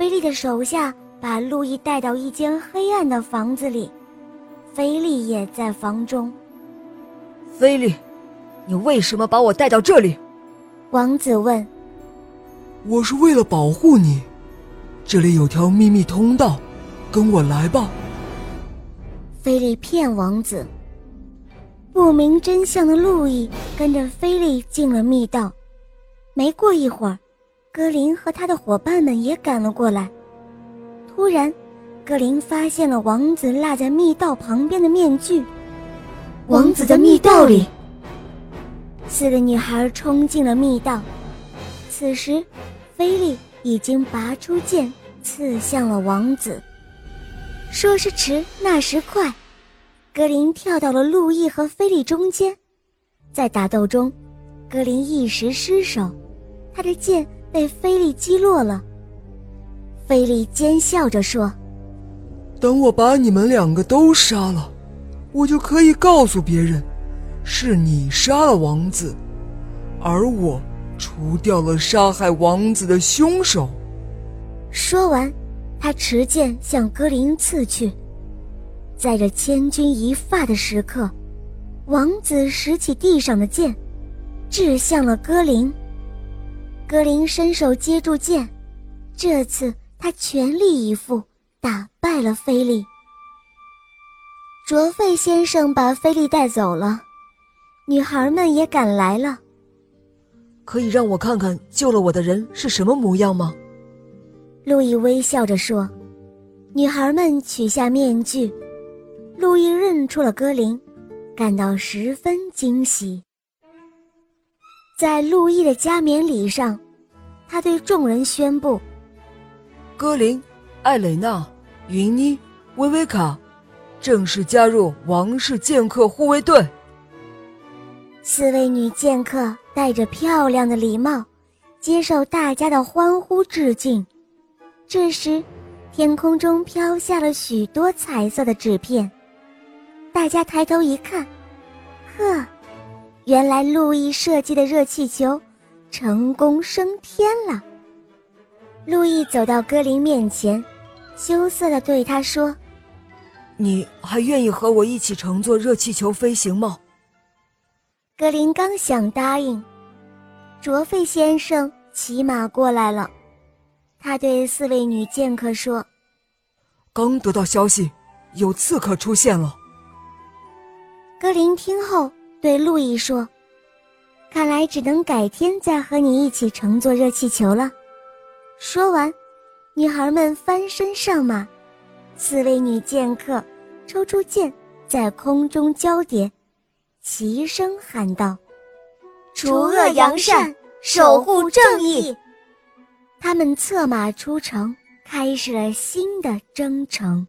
菲利的手下把路易带到一间黑暗的房子里，菲利也在房中。菲利，你为什么把我带到这里？王子问。我是为了保护你，这里有条秘密通道，跟我来吧。菲利骗王子。不明真相的路易跟着菲利进了密道，没过一会儿。格林和他的伙伴们也赶了过来。突然，格林发现了王子落在密道旁边的面具。王子在密道里。四个女孩冲进了密道。此时，菲利已经拔出剑，刺向了王子。说时迟，那时快，格林跳到了路易和菲利中间。在打斗中，格林一时失手，他的剑。被菲利击落了。菲利奸笑着说：“等我把你们两个都杀了，我就可以告诉别人，是你杀了王子，而我除掉了杀害王子的凶手。”说完，他持剑向格林刺去。在这千钧一发的时刻，王子拾起地上的剑，掷向了格林。格林伸手接住剑，这次他全力以赴，打败了菲利。卓费先生把菲利带走了，女孩们也赶来了。可以让我看看救了我的人是什么模样吗？路易微笑着说。女孩们取下面具，路易认出了格林，感到十分惊喜。在路易的加冕礼上，他对众人宣布：“格林、艾蕾娜、云妮、薇薇卡正式加入王室剑客护卫队。”四位女剑客戴着漂亮的礼帽，接受大家的欢呼致敬。这时，天空中飘下了许多彩色的纸片，大家抬头一看，呵。原来路易设计的热气球成功升天了。路易走到格林面前，羞涩地对他说：“你还愿意和我一起乘坐热气球飞行吗？”格林刚想答应，卓费先生骑马过来了。他对四位女剑客说：“刚得到消息，有刺客出现了。”格林听后。对路易说：“看来只能改天再和你一起乘坐热气球了。”说完，女孩们翻身上马，四位女剑客抽出剑，在空中交叠，齐声喊道：“除恶扬善，守护正义。”他们策马出城，开始了新的征程。